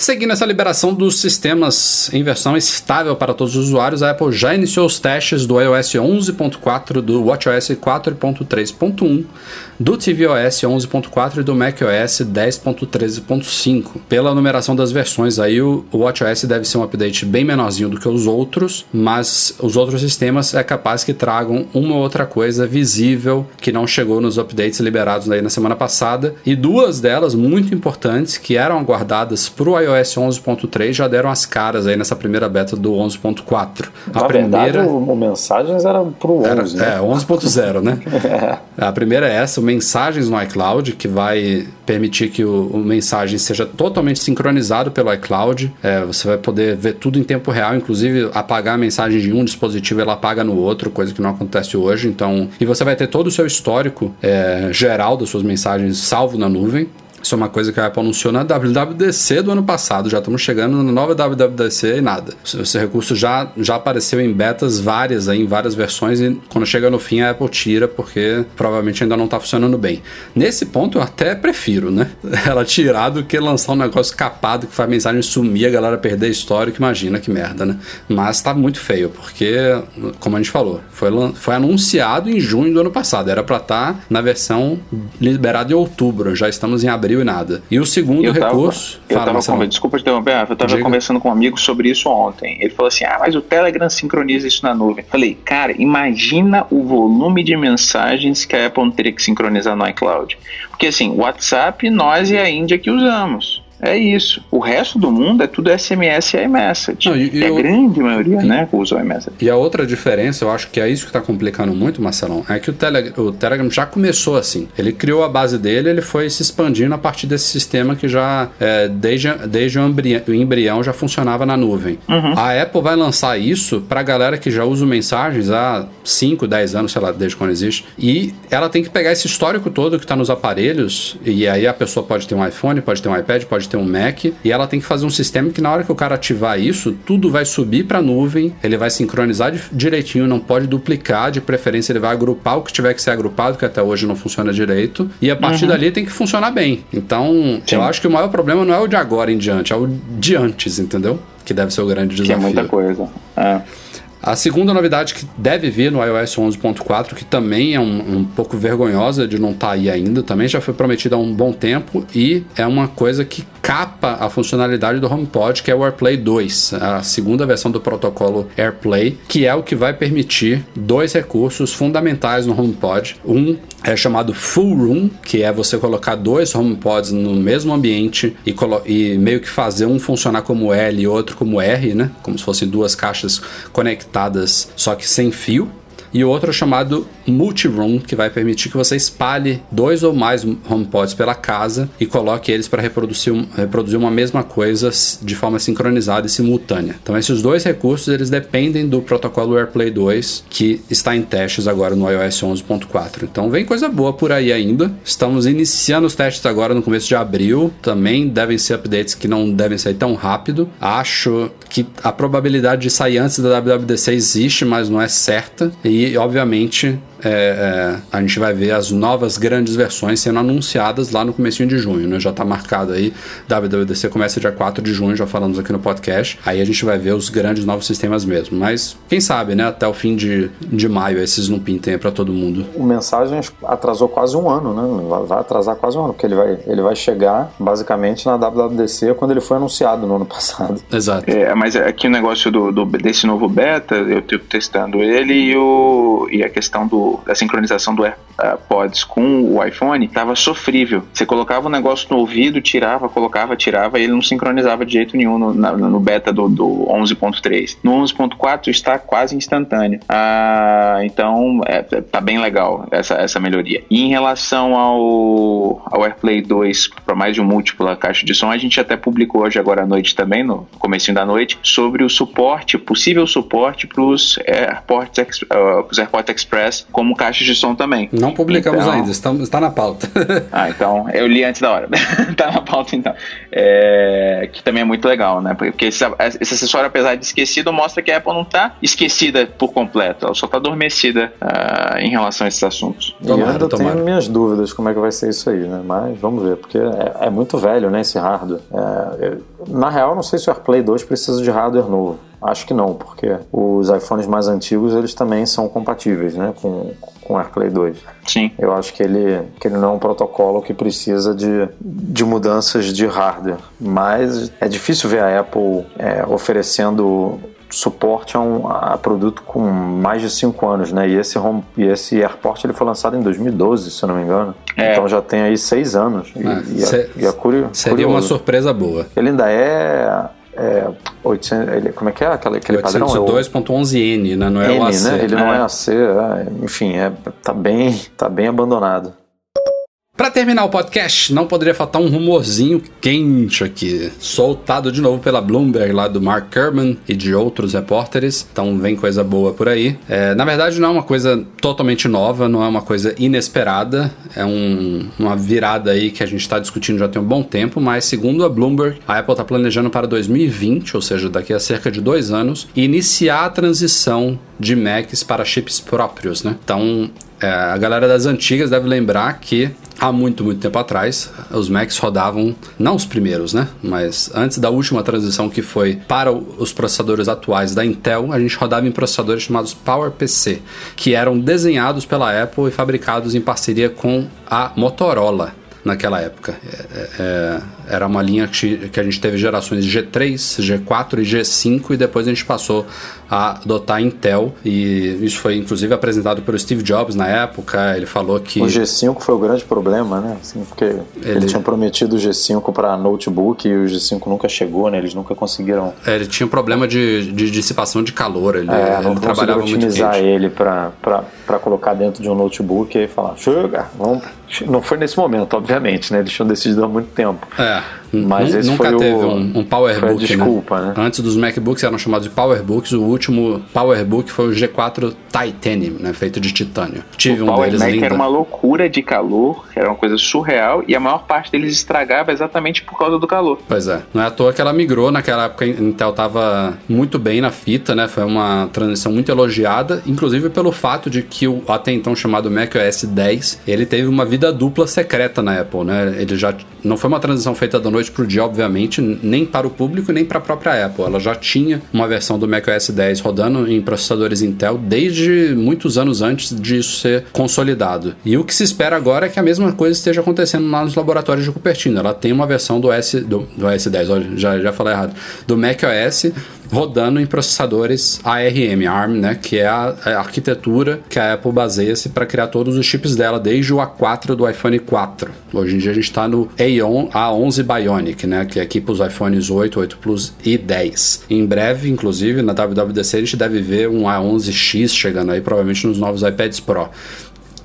Seguindo essa liberação dos sistemas em versão estável para todos os usuários, a Apple já iniciou os testes do iOS 11.4, do WatchOS 4.3.1, do tvOS 11.4 e do macOS 10.13.5. Pela numeração das versões, aí o WatchOS deve ser um update bem menorzinho do que os outros, mas os outros sistemas é capaz que tragam uma ou outra coisa visível que não chegou nos updates liberados aí na semana passada, e duas delas muito importantes que eram aguardadas para o iOS 11.3 já deram as caras aí nessa primeira beta do 11.4. A na primeira verdade, o, o mensagens era pro 11, era, né? É, 11.0, né? a primeira é essa, mensagens no iCloud, que vai permitir que o, o mensagem seja totalmente sincronizado pelo iCloud. É, você vai poder ver tudo em tempo real, inclusive apagar a mensagem de um dispositivo, ela apaga no outro, coisa que não acontece hoje. Então, e você vai ter todo o seu histórico é, geral das suas mensagens salvo na nuvem. Isso é uma coisa que a Apple anunciou na WWDC do ano passado. Já estamos chegando na nova WWDC e nada. Esse recurso já, já apareceu em betas várias, aí, em várias versões, e quando chega no fim a Apple tira, porque provavelmente ainda não está funcionando bem. Nesse ponto eu até prefiro, né? Ela tirar do que lançar um negócio capado que faz mensagem sumir, a galera perder a história, que imagina que merda, né? Mas tá muito feio, porque, como a gente falou, foi, foi anunciado em junho do ano passado. Era para estar tá na versão liberada em outubro. Já estamos em abril abriu e nada. E o segundo eu recurso. Tava, eu tava desculpa te interromper, eu estava conversando com um amigo sobre isso ontem. Ele falou assim: ah, mas o Telegram sincroniza isso na nuvem. Falei, cara, imagina o volume de mensagens que a Apple teria que sincronizar no iCloud. Porque assim, WhatsApp, nós e a Índia que usamos. É isso. O resto do mundo é tudo SMS e iMessage. Não, e, e é a grande maioria, e, né, que usa o iMessage. E a outra diferença, eu acho que é isso que está complicando muito, Marcelão, é que o, Tele, o Telegram já começou assim. Ele criou a base dele, ele foi se expandindo a partir desse sistema que já, é, desde, desde o embrião, o embrião, já funcionava na nuvem. Uhum. A Apple vai lançar isso para a galera que já usa mensagens há 5, 10 anos, sei lá, desde quando existe. E ela tem que pegar esse histórico todo que está nos aparelhos, e aí a pessoa pode ter um iPhone, pode ter um iPad, pode ter um Mac e ela tem que fazer um sistema que na hora que o cara ativar isso, tudo vai subir para a nuvem, ele vai sincronizar direitinho, não pode duplicar, de preferência ele vai agrupar o que tiver que ser agrupado, que até hoje não funciona direito, e a partir uhum. dali tem que funcionar bem. Então, Sim. eu acho que o maior problema não é o de agora em diante, é o de antes, entendeu? Que deve ser o grande desafio. Que é muita coisa. É. A segunda novidade que deve vir no iOS 11.4, que também é um, um, pouco vergonhosa de não estar tá aí ainda, também já foi prometida há um bom tempo e é uma coisa que capa a funcionalidade do HomePod, que é o AirPlay 2, a segunda versão do protocolo AirPlay, que é o que vai permitir dois recursos fundamentais no HomePod. Um é chamado Full Room, que é você colocar dois HomePods no mesmo ambiente e, e meio que fazer um funcionar como L e outro como R, né? Como se fossem duas caixas conectadas, só que sem fio. e outro chamado Multiroom, que vai permitir que você espalhe dois ou mais HomePods pela casa e coloque eles para reproduzir, reproduzir uma mesma coisa de forma sincronizada e simultânea. Então esses dois recursos eles dependem do protocolo AirPlay 2 que está em testes agora no iOS 11.4. Então vem coisa boa por aí ainda. Estamos iniciando os testes agora no começo de abril. Também devem ser updates que não devem sair tão rápido. Acho que a probabilidade de sair antes da WWDC existe, mas não é certa. E obviamente é, é, a gente vai ver as novas grandes versões sendo anunciadas lá no começo de junho, né? Já está marcado aí, WWDC começa dia 4 de junho, já falamos aqui no podcast. Aí a gente vai ver os grandes novos sistemas mesmo. Mas quem sabe, né? Até o fim de, de maio esses não pintem para todo mundo. O Mensagens atrasou quase um ano, né? Vai atrasar quase um ano, porque ele vai, ele vai chegar basicamente na WWDC quando ele foi anunciado no ano passado. Exato. É, mas aqui o negócio do, do, desse novo beta, eu estou testando ele e, o, e a questão do da sincronização do AirPods com o iPhone estava sofrível. Você colocava o negócio no ouvido, tirava, colocava, tirava, e ele não sincronizava de jeito nenhum no, na, no beta do, do 11.3. No 11.4 está quase instantâneo. Ah, então, é, tá bem legal essa, essa melhoria. E em relação ao, ao AirPlay 2 para mais de um múltiplo caixa de som, a gente até publicou hoje agora à noite também, no começo da noite, sobre o suporte, possível suporte para os AirPods, uh, AirPods Express como caixas de som também. Não publicamos então... ainda, está, está na pauta. ah, então eu li antes da hora. está na pauta então. É, que também é muito legal, né? Porque esse, esse, acessório, apesar de esquecido, mostra que a Apple não está esquecida por completo, ela só está adormecida uh, em relação a esses assuntos. Tomara, e ainda tomara. tenho minhas dúvidas como é que vai ser isso aí, né? Mas vamos ver, porque é, é muito velho, né, esse hardware. É, na real, não sei se o AirPlay 2 precisa de hardware novo. Acho que não, porque os iPhones mais antigos eles também são compatíveis, né, com com AirPlay 2. Sim. Eu acho que ele, que ele não é um protocolo que precisa de, de mudanças de hardware, mas é difícil ver a Apple é, oferecendo suporte a, um, a produto com mais de 5 anos, né? E esse, home, e esse AirPort ele foi lançado em 2012, se eu não me engano. É. Então já tem aí 6 anos. E, ah, e, é, e é curio, Seria curioso. uma surpresa boa. Ele ainda é é, 800, ele, como é que é aquele, aquele padrão? 802.11n, né? Não é N, o AC. Né? Ele não é AC, é, enfim, é, tá, bem, tá bem abandonado. Para terminar o podcast, não poderia faltar um rumorzinho quente aqui, soltado de novo pela Bloomberg lá do Mark Kerman e de outros repórteres. Então vem coisa boa por aí. É, na verdade, não é uma coisa totalmente nova, não é uma coisa inesperada. É um, uma virada aí que a gente está discutindo já tem um bom tempo, mas segundo a Bloomberg, a Apple está planejando para 2020, ou seja, daqui a cerca de dois anos, iniciar a transição de Macs para chips próprios, né? Então é, a galera das antigas deve lembrar que há muito, muito tempo atrás, os Macs rodavam, não os primeiros, né? Mas antes da última transição que foi para os processadores atuais da Intel, a gente rodava em processadores chamados PowerPC, que eram desenhados pela Apple e fabricados em parceria com a Motorola naquela época. É, é, é era uma linha que, que a gente teve gerações G3, G4 e G5 e depois a gente passou a adotar Intel e isso foi inclusive apresentado pelo Steve Jobs na época. Ele falou que o G5 foi o grande problema, né? Assim, porque ele... ele tinha prometido o G5 para notebook e o G5 nunca chegou, né? Eles nunca conseguiram. É, ele tinha um problema de, de dissipação de calor. Ele, é, não ele trabalhava otimizar muito ele para colocar dentro de um notebook e falar, chega, vamos. Não foi nesse momento, obviamente, né? Eles tinham decidido há muito tempo. É. Mas nunca teve o, um, um PowerBook. Né? desculpa, né? né? Antes dos MacBooks eram chamados de PowerBooks. O último PowerBook foi o G4 Titanium, né? Feito de titânio. Tive o um Power deles Mac linda. era uma loucura de calor, era uma coisa surreal e a maior parte deles estragava exatamente por causa do calor. Pois é. Não é à toa que ela migrou naquela época. A Intel tava muito bem na fita, né? Foi uma transição muito elogiada, inclusive pelo fato de que o até então chamado Mac OS 10 ele teve uma vida dupla secreta na Apple, né? Ele já não foi uma transição feita da noite pro dia, obviamente, nem para o público nem para a própria Apple. Ela já tinha uma versão do macOS 10 rodando em processadores Intel desde muitos anos antes disso ser consolidado. E o que se espera agora é que a mesma coisa esteja acontecendo lá nos laboratórios de Cupertino. Ela tem uma versão do, S, do, do OS 10, olha, já, já falei errado, do macOS rodando em processadores ARM, ARM, né, que é a, a arquitetura que a Apple baseia-se para criar todos os chips dela, desde o A4 do iPhone 4. Hoje em dia a gente está no A11, A11 Bionic, né, que é aqui para os iPhones 8, 8 Plus e 10. Em breve, inclusive, na WWDC a gente deve ver um A11X chegando aí, provavelmente nos novos iPads Pro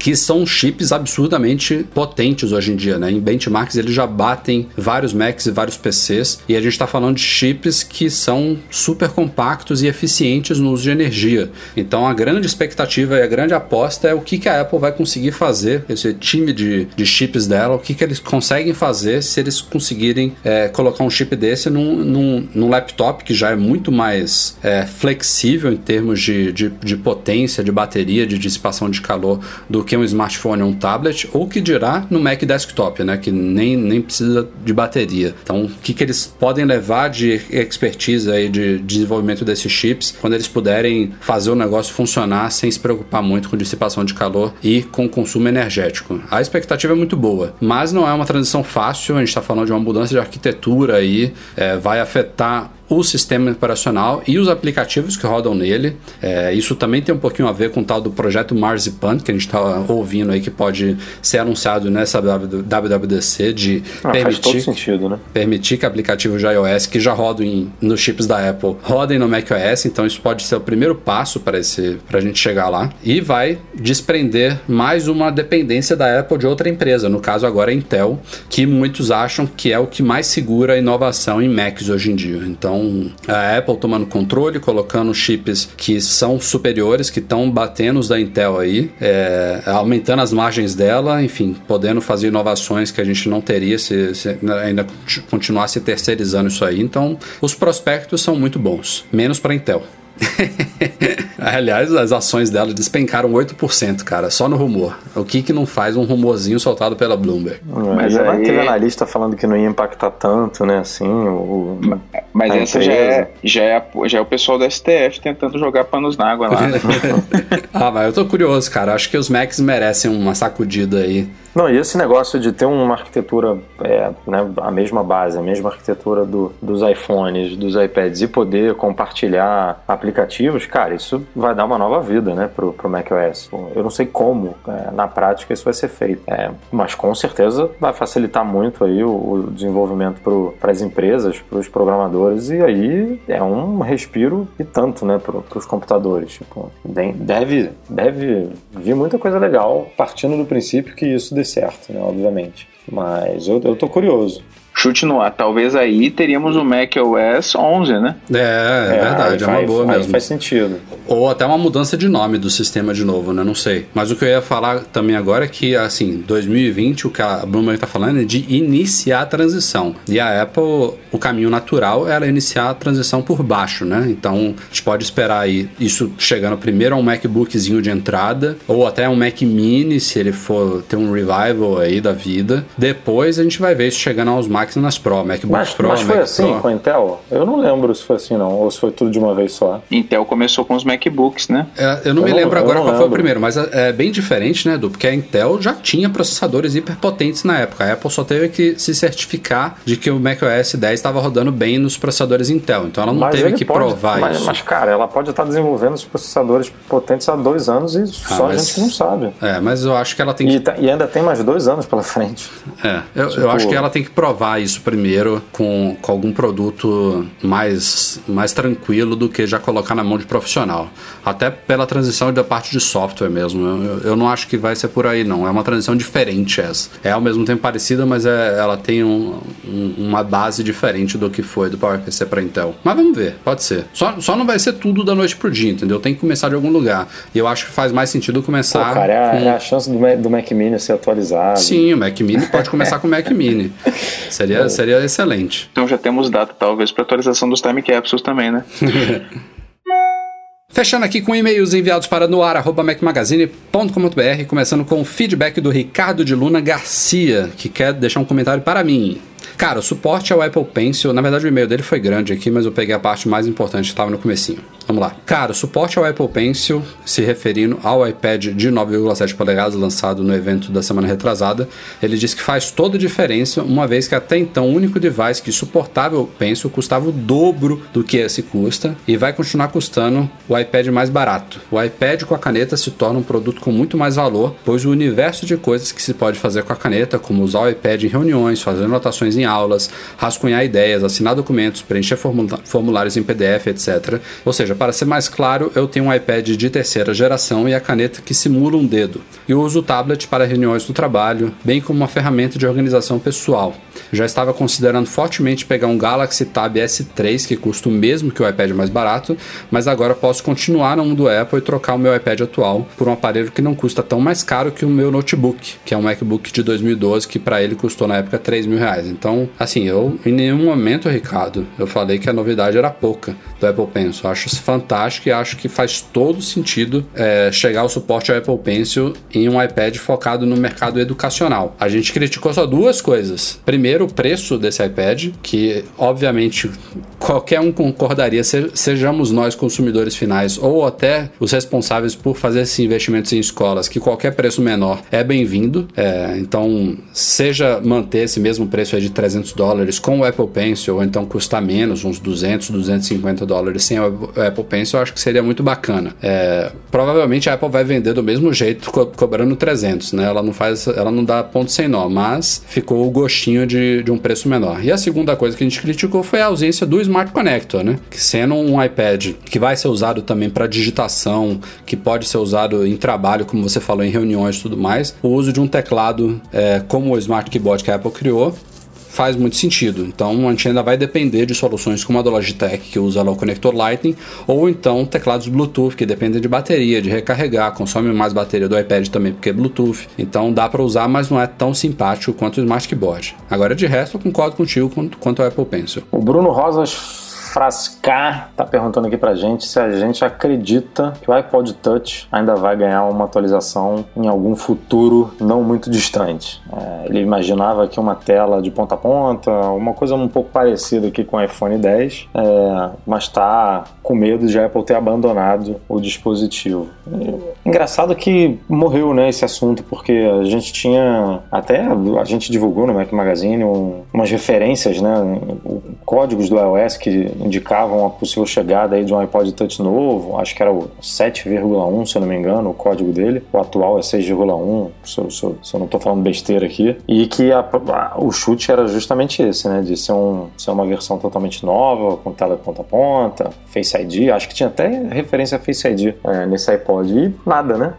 que são chips absurdamente potentes hoje em dia, né? Em benchmarks eles já batem vários Macs e vários PCs e a gente está falando de chips que são super compactos e eficientes no uso de energia. Então a grande expectativa e a grande aposta é o que, que a Apple vai conseguir fazer, esse time de, de chips dela, o que, que eles conseguem fazer se eles conseguirem é, colocar um chip desse num, num, num, laptop que já é muito mais é, flexível em termos de, de, de potência, de bateria, de dissipação de calor do que que um smartphone ou um tablet, ou que dirá no Mac desktop, né, que nem, nem precisa de bateria. Então, o que, que eles podem levar de expertise aí de desenvolvimento desses chips quando eles puderem fazer o negócio funcionar sem se preocupar muito com dissipação de calor e com consumo energético. A expectativa é muito boa, mas não é uma transição fácil, a gente está falando de uma mudança de arquitetura aí, é, vai afetar o sistema operacional e os aplicativos que rodam nele. É, isso também tem um pouquinho a ver com o tal do projeto Marzipan, que a gente está ouvindo aí, que pode ser anunciado nessa WWDC de ah, permitir, sentido, né? permitir que aplicativos de iOS que já rodam em, nos chips da Apple rodem no macOS. Então isso pode ser o primeiro passo para a gente chegar lá. E vai desprender mais uma dependência da Apple de outra empresa, no caso agora a Intel, que muitos acham que é o que mais segura a inovação em Macs hoje em dia. Então então, a Apple tomando controle, colocando chips que são superiores, que estão batendo os da Intel aí, é, aumentando as margens dela, enfim, podendo fazer inovações que a gente não teria se, se ainda continuasse terceirizando isso aí. Então, os prospectos são muito bons, menos para Intel. Aliás, as ações dela despencaram 8%, cara, só no rumor. O que que não faz um rumorzinho soltado pela Bloomberg? É, mas aí... teve analista falando que não ia impactar tanto, né, assim, o... Mas essa já é, já, é, já é o pessoal da STF tentando jogar panos na água lá. Né? ah, mas eu tô curioso, cara. Acho que os Macs merecem uma sacudida aí não, e esse negócio de ter uma arquitetura, é, né, a mesma base, a mesma arquitetura do, dos iPhones, dos iPads e poder compartilhar aplicativos, cara, isso vai dar uma nova vida, né, pro, pro macOS. Eu não sei como, é, na prática, isso vai ser feito, é, mas com certeza vai facilitar muito aí o, o desenvolvimento para as empresas, para os programadores, e aí é um respiro e tanto, né, para os computadores. Tipo, deve, deve vir muita coisa legal partindo do princípio que isso certo, né? Obviamente. Mas eu, eu tô curioso chute no ar. Talvez aí teríamos o Mac OS 11, né? É, é, é verdade, é uma boa mesmo. Faz sentido. Ou até uma mudança de nome do sistema de novo, né? Não sei. Mas o que eu ia falar também agora é que, assim, 2020, o que a Bloomberg tá falando é de iniciar a transição. E a Apple, o caminho natural é ela iniciar a transição por baixo, né? Então, a gente pode esperar aí isso chegando primeiro a um MacBookzinho de entrada, ou até um Mac Mini, se ele for ter um revival aí da vida. Depois a gente vai ver isso chegando aos Macs máquinas Pro, MacBook mas, Pro. Mas foi Mac assim Pro. com a Intel? Eu não lembro se foi assim não, ou se foi tudo de uma vez só. Intel começou com os MacBooks, né? É, eu não eu me não, lembro agora qual lembro. foi o primeiro, mas é, é bem diferente, né, do porque a Intel já tinha processadores hiperpotentes na época. A Apple só teve que se certificar de que o macOS 10 estava rodando bem nos processadores Intel. Então ela não mas teve que pode, provar mas, isso. Mas, cara, ela pode estar desenvolvendo os processadores potentes há dois anos e ah, só mas, a gente não sabe. É, mas eu acho que ela tem que. E, tá, e ainda tem mais dois anos pela frente. É, eu, tipo... eu acho que ela tem que provar isso primeiro com, com algum produto mais, mais tranquilo do que já colocar na mão de profissional. Até pela transição da parte de software mesmo. Eu, eu não acho que vai ser por aí, não. É uma transição diferente essa. É ao mesmo tempo parecida, mas é, ela tem um, um, uma base diferente do que foi do PowerPC para Intel. Mas vamos ver, pode ser. Só, só não vai ser tudo da noite pro dia, entendeu? Tem que começar de algum lugar. E eu acho que faz mais sentido começar. Pô, cara, é, com... é a chance do, do Mac Mini ser atualizado. Sim, o Mac Mini pode começar com o Mac Mini. Seria, seria excelente. Então já temos data, talvez, para atualização dos time capsules também, né? Fechando aqui com e-mails enviados para noar.macmagazine.com.br, começando com o feedback do Ricardo de Luna Garcia, que quer deixar um comentário para mim. Cara, o suporte ao Apple Pencil, na verdade o e-mail dele foi grande aqui, mas eu peguei a parte mais importante que estava no comecinho. Vamos lá. Cara, suporte ao Apple Pencil, se referindo ao iPad de 9,7 polegadas lançado no evento da semana retrasada, ele diz que faz toda a diferença, uma vez que até então o único device que suportava o Pencil custava o dobro do que esse custa e vai continuar custando o iPad mais barato. O iPad com a caneta se torna um produto com muito mais valor, pois o universo de coisas que se pode fazer com a caneta, como usar o iPad em reuniões, fazer anotações em aulas, rascunhar ideias, assinar documentos, preencher formulários em PDF, etc. Ou seja, para ser mais claro, eu tenho um iPad de terceira geração e a caneta que simula um dedo. E uso o tablet para reuniões do trabalho, bem como uma ferramenta de organização pessoal. Já estava considerando fortemente pegar um Galaxy Tab S3, que custa o mesmo que o iPad mais barato, mas agora posso continuar no mundo Apple e trocar o meu iPad atual por um aparelho que não custa tão mais caro que o meu notebook, que é um MacBook de 2012, que para ele custou na época 3 mil reais. Então, assim, eu em nenhum momento, Ricardo, eu falei que a novidade era pouca do Apple Pencil. Eu acho fantástico e acho que faz todo sentido é, chegar o suporte ao Apple Pencil em um iPad focado no mercado educacional. A gente criticou só duas coisas. Primeiro, o preço desse iPad, que obviamente qualquer um concordaria, sejamos nós consumidores finais ou até os responsáveis por fazer esses investimentos em escolas, que qualquer preço menor é bem-vindo. É, então, seja manter esse mesmo preço de 300 dólares com o Apple Pencil, ou então custar menos, uns 200, 250 dólares sem o Apple Pencil, eu acho que seria muito bacana. É, provavelmente a Apple vai vender do mesmo jeito, co cobrando 300, né? Ela não faz, ela não dá ponto sem nó, mas ficou o gostinho de, de um preço menor. E a segunda coisa que a gente criticou foi a ausência do Smart Connector, né? Que sendo um iPad que vai ser usado também para digitação, que pode ser usado em trabalho, como você falou, em reuniões e tudo mais, o uso de um teclado é, como o Smart Keyboard que a Apple criou faz muito sentido. Então a gente ainda vai depender de soluções como a do Logitech, que usa o conector Lightning, ou então teclados Bluetooth, que dependem de bateria, de recarregar, consome mais bateria do iPad também, porque é Bluetooth. Então dá para usar, mas não é tão simpático quanto o Smart Keyboard. Agora de resto, eu concordo contigo quanto ao Apple Pencil. O Bruno Rosas Frascar tá perguntando aqui pra gente se a gente acredita que o iPod Touch ainda vai ganhar uma atualização em algum futuro não muito distante. É, ele imaginava que uma tela de ponta a ponta, uma coisa um pouco parecida aqui com o iPhone 10, é, mas tá com medo de a Apple ter abandonado o dispositivo. engraçado que morreu né, esse assunto, porque a gente tinha, até a gente divulgou no Mac Magazine um, umas referências, né, códigos do iOS que indicavam a possível chegada aí de um iPod Touch novo, acho que era o 7,1, se eu não me engano, o código dele. O atual é 6,1, se, eu, se, se eu não estou falando besteira aqui. E que a, a, o chute era justamente esse, né? De ser, um, ser uma versão totalmente nova, com tela ponta a ponta, Face ID. Acho que tinha até referência a Face ID é, nesse iPod. E nada, né?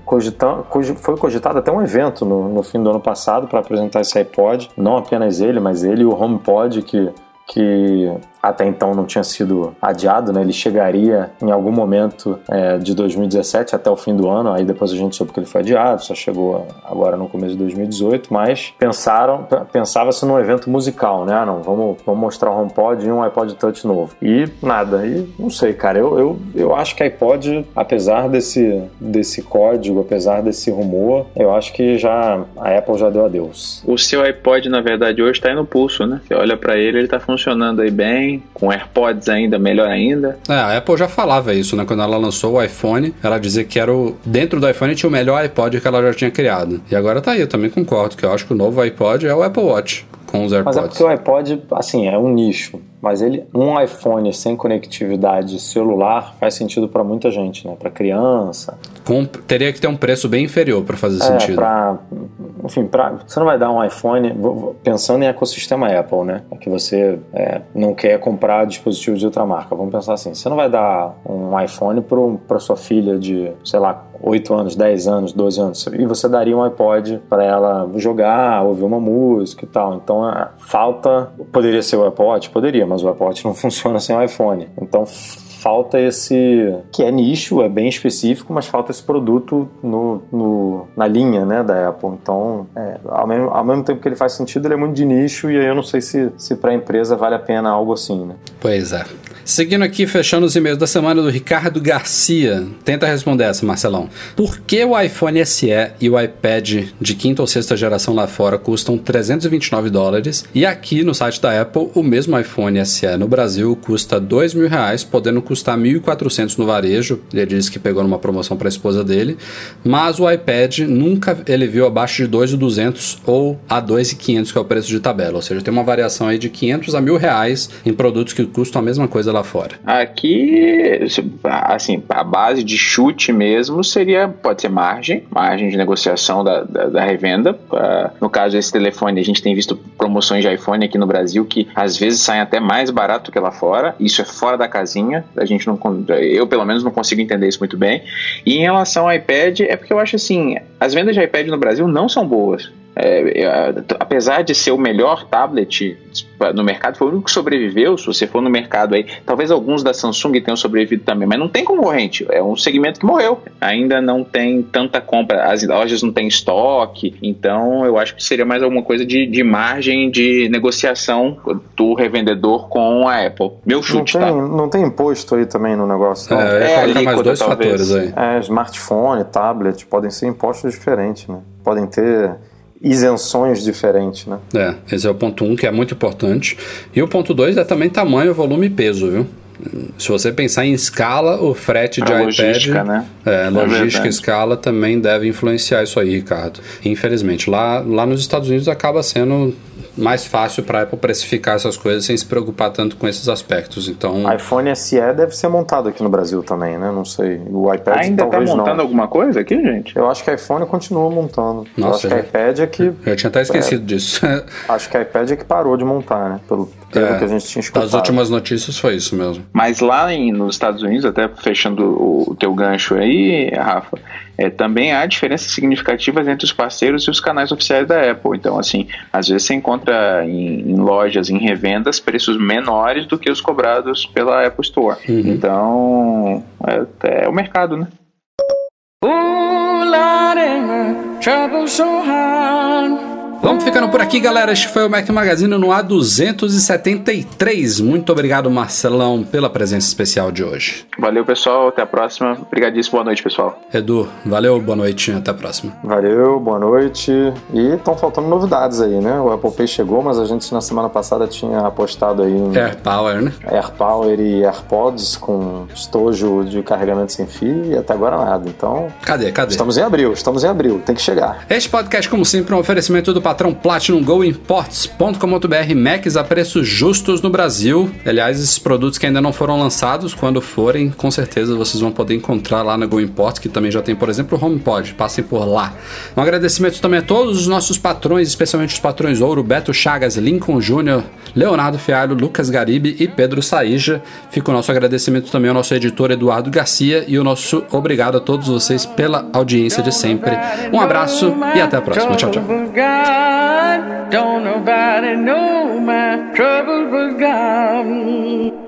Foi cogitado até um evento no, no fim do ano passado para apresentar esse iPod. Não apenas ele, mas ele e o HomePod, que que até então não tinha sido adiado, né? Ele chegaria em algum momento é, de 2017 até o fim do ano, aí depois a gente soube que ele foi adiado, só chegou agora no começo de 2018, mas pensaram, pensava-se num evento musical, né? Ah, não, vamos, vamos mostrar o HomePod e um iPod Touch novo. E nada, e não sei, cara, eu, eu, eu acho que iPod, apesar desse, desse código, apesar desse rumor, eu acho que já a Apple já deu adeus. O seu iPod, na verdade, hoje está aí no pulso, né? Você olha para ele, ele está funcionando aí bem, com AirPods ainda, melhor ainda. É, a Apple já falava isso, né? Quando ela lançou o iPhone, ela dizia que era o. Dentro do iPhone tinha o melhor iPod que ela já tinha criado. E agora tá aí, eu também concordo, que eu acho que o novo iPod é o Apple Watch com os AirPods. Mas é porque o iPod, assim, é um nicho. Mas ele, um iPhone sem conectividade celular faz sentido para muita gente, né? Para criança. Com, teria que ter um preço bem inferior para fazer é, sentido. Pra, enfim, pra, você não vai dar um iPhone pensando em ecossistema Apple, né? Que você é, não quer comprar dispositivo de outra marca. Vamos pensar assim: você não vai dar um iPhone para sua filha de, sei lá, 8 anos, 10 anos, 12 anos, e você daria um iPod para ela jogar, ouvir uma música e tal. Então, é, falta. Poderia ser o Watch? Poderia, mas o Watch não funciona sem o iPhone. Então, falta esse. que é nicho, é bem específico, mas falta esse produto no, no na linha né, da Apple. Então, é, ao, mesmo, ao mesmo tempo que ele faz sentido, ele é muito de nicho, e aí eu não sei se, se para a empresa vale a pena algo assim. Né? Pois é. Seguindo aqui, fechando os e-mails da semana do Ricardo Garcia. Tenta responder essa, Marcelão. Por que o iPhone SE e o iPad de quinta ou sexta geração lá fora custam 329 dólares e aqui no site da Apple o mesmo iPhone SE no Brasil custa 2 mil reais, podendo custar 1.400 no varejo. Ele disse que pegou numa promoção para a esposa dele, mas o iPad nunca ele viu abaixo de 2.200 ou a 2.500 que é o preço de tabela, ou seja, tem uma variação aí de 500 a mil reais em produtos que custam a mesma coisa lá fora. Aqui, assim, a base de chute mesmo seria, pode ser margem, margem de negociação da, da, da revenda. Uh, no caso desse telefone, a gente tem visto promoções de iPhone aqui no Brasil que às vezes saem até mais barato que lá fora. Isso é fora da casinha. A gente não, eu pelo menos não consigo entender isso muito bem. E em relação ao iPad, é porque eu acho assim, as vendas de iPad no Brasil não são boas. É, é, apesar de ser o melhor tablet no mercado, foi o único que sobreviveu. Se você for no mercado aí, talvez alguns da Samsung tenham sobrevivido também, mas não tem concorrente. É um segmento que morreu. Ainda não tem tanta compra, as lojas não têm estoque. Então, eu acho que seria mais alguma coisa de, de margem de negociação do revendedor com a Apple. Meu chute, não tem, tá? Não tem imposto aí também no negócio. Não. É, é mais dois talvez. fatores aí. É, smartphone, tablet, podem ser impostos diferentes, né? Podem ter isenções diferentes, né? É, esse é o ponto 1, um, que é muito importante. E o ponto 2 é também tamanho, volume e peso, viu? Se você pensar em escala, o frete de iPad, logística, né? é, é logística, é escala também deve influenciar isso aí, Ricardo. Infelizmente, lá, lá nos Estados Unidos acaba sendo mais fácil para a Apple precificar essas coisas sem se preocupar tanto com esses aspectos. Então, iPhone SE deve ser montado aqui no Brasil também, né? Não sei. O iPad ainda está montando não. alguma coisa aqui, gente? Eu acho que iPhone continua montando. Nossa, eu acho que iPad é que eu tinha até esquecido é, disso. acho que iPad é que parou de montar, né? Pelo, pelo é, que a gente tinha escutado. As últimas notícias foi isso mesmo. Mas lá em, nos Estados Unidos, até fechando o, o teu gancho aí, Rafa, é, também há diferenças significativas entre os parceiros e os canais oficiais da Apple. Então, assim, às vezes você encontra em, em lojas, em revendas, preços menores do que os cobrados pela Apple Store. Uhum. Então, é, é, o mercado, né? Ooh, Lord, trouble so hard. Vamos ficando por aqui, galera. Este foi o Mac Magazine no A273. Muito obrigado, Marcelão, pela presença especial de hoje. Valeu, pessoal. Até a próxima. Obrigadíssimo. Boa noite, pessoal. Edu, valeu. Boa noite. Até a próxima. Valeu. Boa noite. E estão faltando novidades aí, né? O Apple Pay chegou, mas a gente na semana passada tinha apostado aí em Air Power, né? Air Power e AirPods com estojo de carregamento sem fio e até agora nada. Então. Cadê? Cadê? Estamos em abril. Estamos em abril. Tem que chegar. Este podcast, como sempre, é um oferecimento do patrão Platinum Go Imports.com.br Macs a preços justos no Brasil. Aliás, esses produtos que ainda não foram lançados, quando forem, com certeza vocês vão poder encontrar lá na Go Imports, que também já tem, por exemplo, o HomePod. Passem por lá. Um agradecimento também a todos os nossos patrões, especialmente os patrões Ouro, Beto Chagas, Lincoln Júnior, Leonardo Fialho, Lucas Garibe e Pedro Saíja. Fica o nosso agradecimento também ao nosso editor Eduardo Garcia e o nosso obrigado a todos vocês pela audiência de sempre. Um abraço e até a próxima. Tchau, tchau. Don't nobody know my trouble was gone.